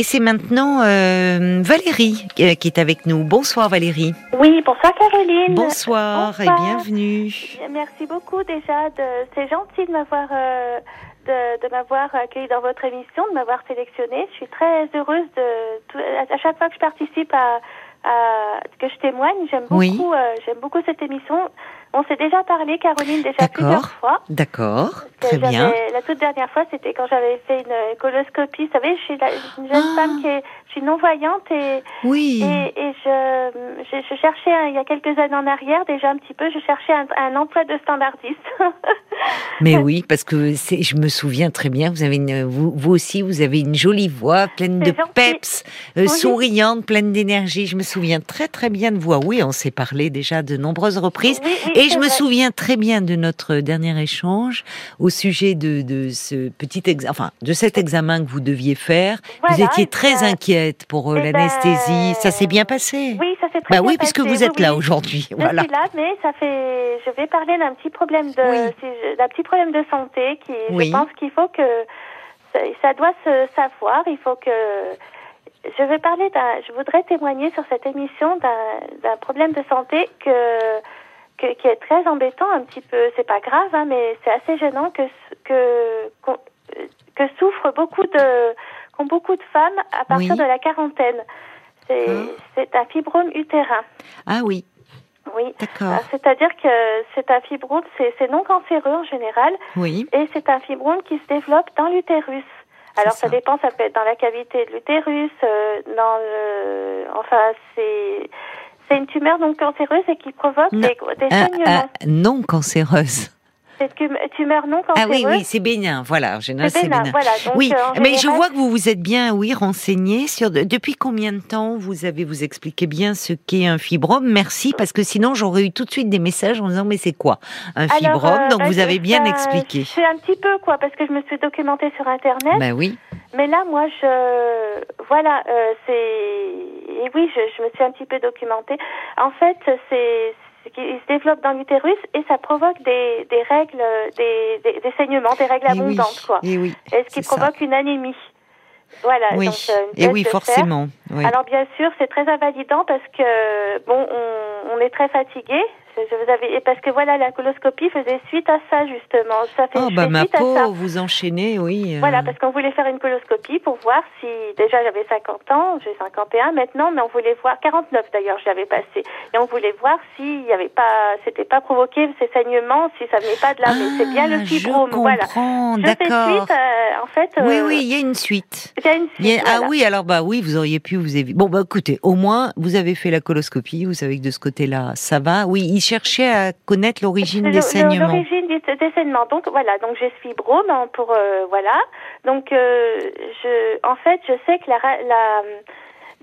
Et c'est maintenant euh, Valérie euh, qui est avec nous. Bonsoir Valérie. Oui, bonsoir Caroline. Bonsoir, et bienvenue. Merci beaucoup déjà. De... C'est gentil de m'avoir euh, de, de m'avoir accueilli dans votre émission, de m'avoir sélectionnée. Je suis très heureuse de à chaque fois que je participe à, à que je témoigne. J'aime beaucoup, Oui. euh, j'aime beaucoup cette émission. On s'est déjà parlé, Caroline, déjà plusieurs D'accord. fois. D'accord, très bien. La toute dernière fois, c'était quand j'avais fait une coloscopie. Vous savez, je suis la- une jeune Ah. femme qui est, je suis non voyante et Oui. et, et je, je, je cherchais un- il y a quelques années en arrière déjà un petit peu, je cherchais un, un emploi de standardiste. Mais oui, parce que je me souviens très bien. Vous avez une, vous, vous aussi, vous avez une jolie voix, pleine de gentil. peps, euh, Oui. souriante, pleine d'énergie. Je me souviens très très bien de vous. Ah Oui, on s'est parlé déjà de nombreuses reprises. Oui, oui, Et c'est je me souviens très bien de notre dernier échange au sujet de, de ce petit ex, enfin de cet examen que vous deviez faire. vous étiez très ben- inquiète pour euh, eh l'anesthésie. Ça s'est bien ben, passé. Oui, ça s'est très Bah bien oui, puisque vous êtes oui, là aujourd'hui. Je Voilà. suis là, mais ça fait. Je vais parler d'un petit problème de, Oui. c'est- d'un petit problème de santé qui, Oui. je pense qu'il faut que ça, ça doit se savoir. Il faut que je vais parler d'un. Je voudrais témoigner sur cette émission d'un, d'un problème de santé que, que qui est très embêtant un petit peu. C'est pas grave, hein, mais c'est assez gênant que que que souffrent beaucoup de qu'ont beaucoup de femmes à partir Oui. de la quarantaine. C'est, Ah. c'est un fibrome utérin. Ah oui, Oui. d'accord. C'est-à-dire que c'est un fibrome, c'est c'est non cancéreux en général, Oui. et c'est un fibrome qui se développe dans l'utérus. Alors ça. ça. dépend, ça peut être dans la cavité de l'utérus, euh, dans le, enfin c'est c'est une tumeur non cancéreuse et qui provoque Non. des, des Ah, saignements. ah, non cancéreuse. C'est une tumeur non Ah cancéreuse. oui, oui, c'est bénin. Voilà, en général, c'est bénin. bénin. Voilà. Donc, Oui, euh, mais je vois que vous vous êtes bien, oui, renseigné sur de- depuis combien de temps vous avez vous expliqué bien ce qu'est un fibrome? Merci, parce que sinon j'aurais eu tout de suite des messages en disant mais c'est quoi un Alors, fibrome? euh, Donc bah, vous je- avez bien expliqué. C'est un petit peu quoi, parce que je me suis documentée sur internet. Ben oui, Mais là, moi, je voilà, euh, c'est et oui, je, je me suis un petit peu documentée. En fait, c'est qu'il se développe dans l'utérus et ça provoque des, des règles, des, des, des saignements, des règles et oui, abondantes, quoi. et oui, Et ce qui c'est ça. provoque une anémie. Voilà. oui, donc, euh, une et baisse oui, forcément. Oui. Alors bien sûr, c'est très invalidant parce que bon, on, on est très fatigué. Je je vous avais et parce que voilà, la coloscopie faisait suite à ça justement. Ça fait, Oh bah ma suite à ça. peau, vous enchaînez, oui. euh, Voilà, parce qu'on voulait faire une coloscopie pour voir si, déjà j'avais 50 ans, j'ai 51 maintenant, mais on voulait voir, 49 d'ailleurs, je l'avais passé, et on voulait voir s'il y avait pas, c'était pas provoqué ces saignements, si ça venait pas de là, mais c'est bien le Ah, fibrome, voilà. Je d'accord. suite, euh, en fait. Oui, euh, oui, il y a une suite. Il y a une Il y a- suite, Ah oui, alors bah oui, vous auriez pu vous éviter. Bon bah écoutez, au moins vous avez fait la coloscopie, vous savez que de ce côté-là, ça va. Oui, il cherchait à connaître l'origine des saignements. L'origine des, des saignements. Donc voilà, donc j'ai fibrome hein, pour euh, voilà. Donc euh, je, en fait, je sais que la, la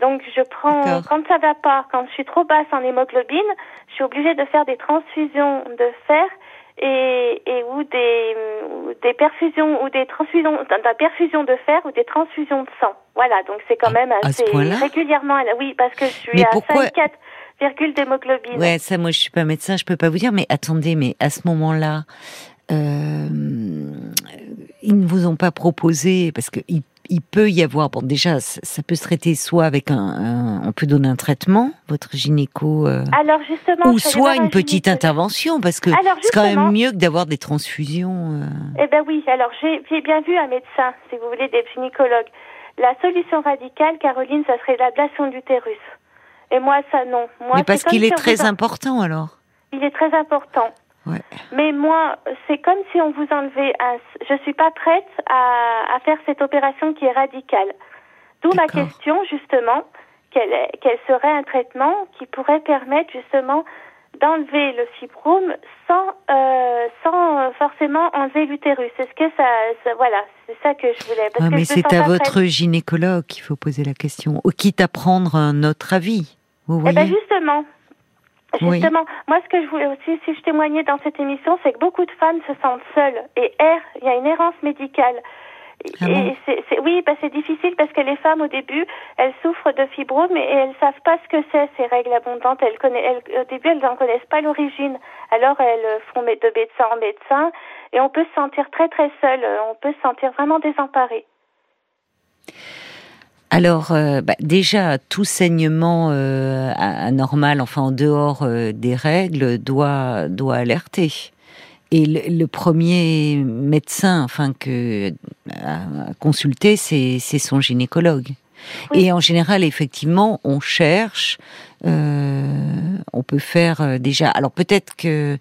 donc je prends quand ça va pas, quand je suis trop basse en hémoglobine, je suis obligée de faire des transfusions de fer et, et ou des ou des perfusions ou des transfusions de perfusion de fer ou des transfusions de sang. Voilà, donc c'est quand Ah, même à ce assez régulièrement. Oui, parce que je suis Mais à pourquoi- 5,4 virgule d'hémoglobine. Ouais, ça, moi, je suis pas médecin, je peux pas vous dire. Mais attendez, mais à ce moment-là, euh, ils ne vous ont pas proposé parce que il, il peut y avoir. Bon, déjà, ça, ça peut se traiter soit avec un, un- on peut donner un traitement, votre gynéco. euh, Alors justement, ou soit une un petite intervention, parce que c'est quand même mieux que d'avoir des transfusions. euh. Eh ben oui, alors j'ai j'ai bien vu un médecin, si vous voulez, des gynécologues. La solution radicale, Caroline, ça serait l'ablation de l'utérus. Et moi, ça non. Moi, Mais c'est parce qu'il si est très en- important alors. Il est très important. Ouais. Mais moi, c'est comme si on vous enlevait un... Je suis pas prête à, à faire cette opération qui est radicale. D'où ma question, justement, quel, quel serait un traitement qui pourrait permettre, justement, d'enlever le fibrome sans, euh, sans forcément enlever l'utérus. Est-ce que ça, ça- Voilà, c'est ça que je voulais. Parce Ah, que mais c'est à votre prête. gynécologue qu'il faut poser la question, ou quitte à prendre un autre avis. Vous Eh ben justement, Oui. justement, moi ce que je voulais aussi, si je témoignais dans cette émission, c'est que beaucoup de femmes se sentent seules et errent. Il y a une errance médicale. Ah et oui, bah, c'est difficile parce que les femmes au début, elles souffrent de fibrome et elles savent pas ce que c'est ces règles abondantes. Elles connaissent, elles- au début, elles n'en connaissent pas l'origine. Alors elles euh, font de médecin en médecin et on peut se sentir très très seul. On peut se sentir vraiment désemparé. Alors, euh, bah, déjà, tout saignement euh, anormal, enfin en dehors euh, des règles, doit, doit alerter. Et le, premier médecin, enfin que à consulter, c'est son gynécologue. Et en général, effectivement, on cherche. on peut faire déjà. Alors peut-être que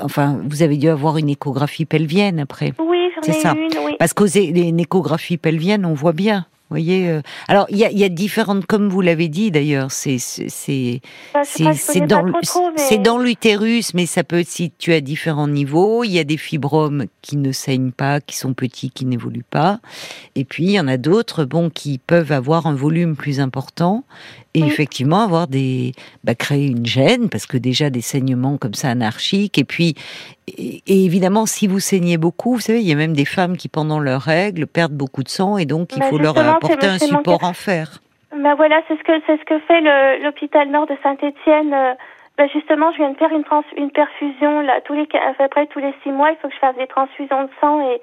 Enfin, vous avez dû avoir une échographie pelvienne après. Oui, j'en ai ça. une, oui. Parce qu'aux échographies pelviennes, on voit bien voyez, euh, alors il y a, y a, différentes, comme vous l'avez dit d'ailleurs, c'est c'est c'est dans c'est dans l'utérus, mais ça peut être situé à différents niveaux. Il y a des fibromes qui ne saignent pas, qui sont petits, qui n'évoluent pas, et puis il y en a d'autres, bon, qui peuvent avoir un volume plus important et effectivement avoir des bah, créer une gêne parce que déjà des saignements comme ça anarchiques. Et puis et, évidemment si vous saignez beaucoup vous savez il y a même des femmes qui pendant leurs règles perdent beaucoup de sang et donc il bah, faut leur apporter un support en fer. Ben voilà c'est ce que c'est ce que fait l'hôpital Nord de Saint-Étienne euh, bah, justement, je viens de faire une, trans une perfusion là tous les à peu près tous les six mois. Il faut que je fasse des transfusions de sang et,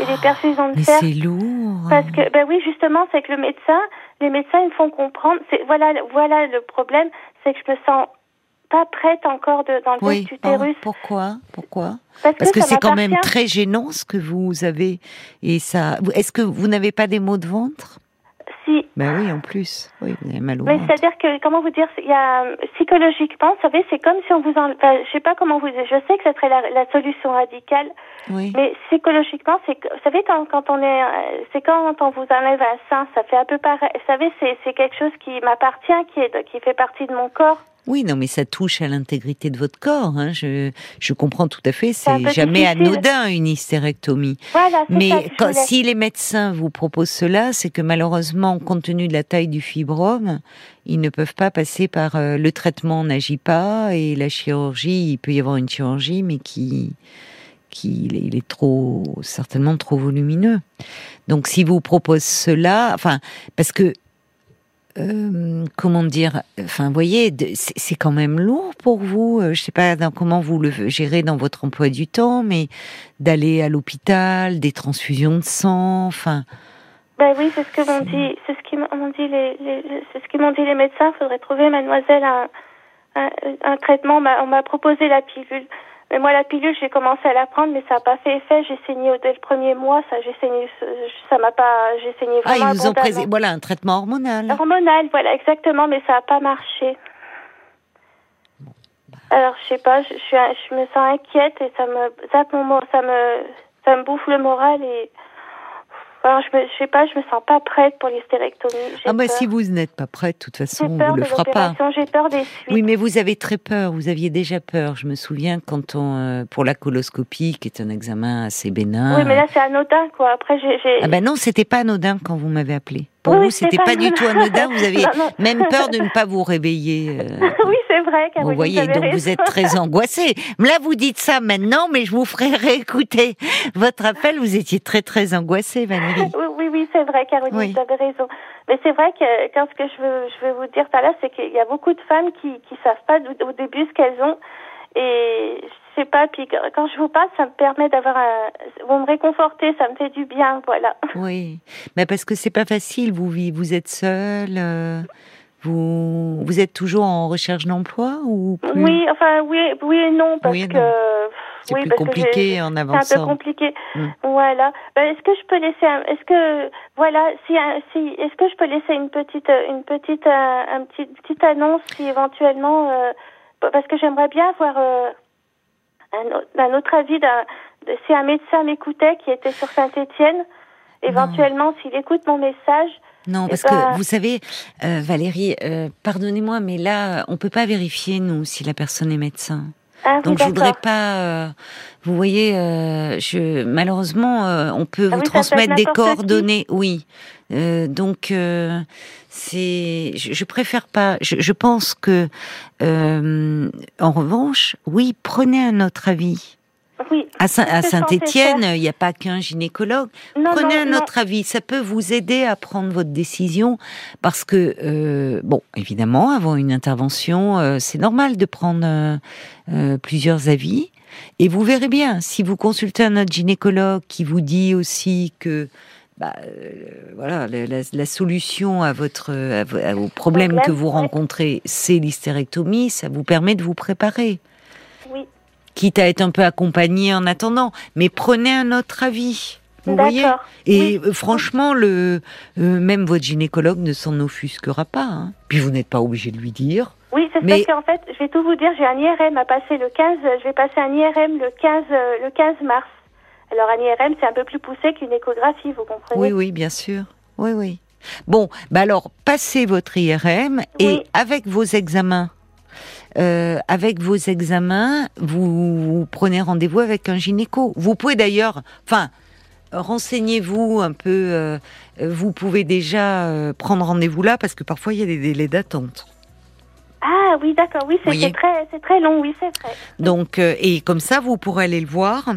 et des perfusions de fer. C'est lourd. Parce que ben oui, justement, c'est que le médecin, les médecins, ils me font comprendre. C'est voilà, voilà le problème, c'est que je me sens pas prête encore de, dans le oui. utérus. pourquoi? Pourquoi? Parce, que, c'est quand même très gênant ce que vous avez et ça. Est-ce que vous n'avez pas des maux de ventre? Si. Ben oui, en plus. Oui, vous avez mal au Mais c'est-à-dire que, comment vous dire, il y a, psychologiquement, vous savez, c'est comme si on vous en, je sais pas comment vous je sais que ce serait la, la solution radicale. Oui. Mais psychologiquement, c'est, vous savez, quand, quand on est, euh, c'est quand on vous enlève un sein, ça fait un peu pareil. Vous savez, c'est, c'est quelque chose qui m'appartient, qui est, qui fait partie de mon corps. Oui, non, mais ça touche à l'intégrité de votre corps. Hein. Je, je comprends tout à fait. C'est jamais anodin une hystérectomie. Voilà, mais quand, si les médecins vous proposent cela, c'est que malheureusement, compte tenu de la taille du fibrome, ils ne peuvent pas passer par euh, le traitement n'agit pas et la chirurgie. Il peut y avoir une chirurgie, mais qui qui il est trop certainement trop volumineux. Donc, si vous proposent cela, enfin, parce que euh, comment dire, enfin, vous voyez, c'est quand même lourd pour vous. Euh, je sais pas comment vous le gérez dans votre emploi du temps, mais d'aller à l'hôpital, des transfusions de sang, enfin. Ben oui, c'est ce que m'ont dit, c'est ce qu'ils m'ont dit les, c'est ce qu'ils m'ont dit les médecins. Faudrait trouver, mademoiselle, un, un, un traitement. On m'a proposé la pilule. Mais moi, la pilule, j'ai commencé à la prendre, mais ça n'a pas fait effet. J'ai saigné dès le premier mois. Ça, j'ai saigné, ça m'a pas, j'ai saigné vraiment. Ah, ils vous ont présé, voilà, un traitement hormonal. Hormonal, voilà, exactement, mais ça n'a pas marché. Alors, je sais pas, je, je, je, me sens inquiète et ça me, ça me, ça me, ça me bouffe le moral et alors, je, me, sais pas, je me sens pas prête pour l'hystérectomie. Ah bah si vous n'êtes pas prête, de toute façon, on ne le fera pas. J'ai peur des suites. Oui, mais vous avez très peur. Vous aviez déjà peur. Je me souviens quand on euh, pour la coloscopie, qui est un examen assez bénin. Oui, mais là c'est anodin, quoi. Après, j'ai. Ah ben non, c'était pas anodin quand vous m'avez appelé. Pour vous, c'était pas, du tout anodin. Vous aviez même peur de ne pas vous réveiller. Euh. oui, c'est vrai. Vous voyez, donc vous êtes très angoissée. Là, vous dites ça maintenant, mais je vous ferai réécouter votre appel. Vous étiez très très angoissée, Valérie. Oui, oui, oui c'est vrai, Caroline, vous avez raison. Mais c'est vrai que quand ce que je veux, je veux vous dire par là, c'est qu'il y a beaucoup de femmes qui qui savent pas au début ce qu'elles ont. Et je sais pas, puis quand je vous parle, ça me permet d'avoir un... Vous me réconfortez, ça me fait du bien, voilà. Oui, mais parce que c'est pas facile, vous, vous êtes seule, euh, vous, vous êtes toujours en recherche d'emploi ou Oui, enfin, oui, oui et non, parce que... C'est plus compliqué en avançant. C'est un peu compliqué. Hmm. Voilà. Ben, est-ce que je peux laisser un, est-ce que voilà si si est-ce que je peux laisser une petite une petite un, un petit petite annonce si éventuellement euh, parce que j'aimerais bien avoir euh, un, autre avis d'un, si un médecin m'écoutait qui était sur Saint-Étienne, éventuellement s'il écoute mon message. Non, parce que ben vous savez, euh, Valérie, euh, pardonnez-moi, mais là, on peut pas vérifier nous si la personne est médecin. Ah, Donc je voudrais pas. Euh, vous voyez, euh, je, malheureusement, euh, on peut ah vous transmettre des coordonnées. Oui. donc c'est. Je, je, préfère pas. Je, je pense que, en revanche, oui, prenez un autre avis. Oui, à Saint-Étienne, il n'y a pas qu'un gynécologue. Prenez un autre avis, ça peut vous aider à prendre votre décision parce que, euh, bon, évidemment, avant une intervention, euh, c'est normal de prendre euh, plusieurs avis. Et vous verrez bien, si vous consultez un autre gynécologue qui vous dit aussi que bah, euh, voilà, la, solution à votre, à, au problème que vous rencontrez, c'est l'hystérectomie. Ça vous permet de vous préparer. Quitte à être un peu accompagné en attendant, mais prenez un autre avis. Vous voyez Et euh, franchement, le, euh, même votre gynécologue ne s'en offusquera pas. Hein. Puis vous n'êtes pas obligé de lui dire. Oui, c'est mais... parce qu'en fait, je vais tout vous dire, j'ai un IRM à passer le 15, je vais passer un IRM le 15, le 15 mars. Alors un IRM, c'est un peu plus poussé qu'une échographie, vous comprenez? Oui, oui, bien sûr. Oui, oui. Bon, bah alors, passez votre IRM et avec vos examens, euh, avec vos examens, vous, prenez rendez-vous avec un gynéco. Vous pouvez d'ailleurs, enfin, renseignez-vous un peu. Euh, vous pouvez déjà euh, prendre rendez-vous là parce que parfois il y a des délais d'attente. Ah oui, d'accord, oui, c'est très, très long, oui, c'est vrai. Donc, et comme ça, vous pourrez aller le voir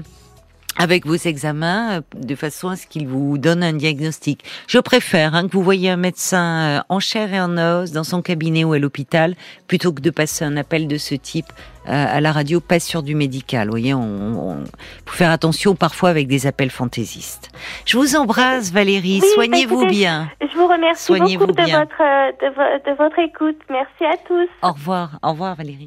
avec vos examens euh, de façon à ce qu'il vous donne un diagnostic. Je préfère hein, que vous voyez un médecin euh, en chair et en os dans son cabinet ou à l'hôpital plutôt que de passer un appel de ce type euh, à la radio, pas sur du médical. Vous voyez, on, faut faire attention parfois avec des appels fantaisistes. Je vous embrasse Valérie, soignez-vous bien. Je vous remercie beaucoup de votre, de votre écoute. Merci à tous. Au revoir, au revoir Valérie.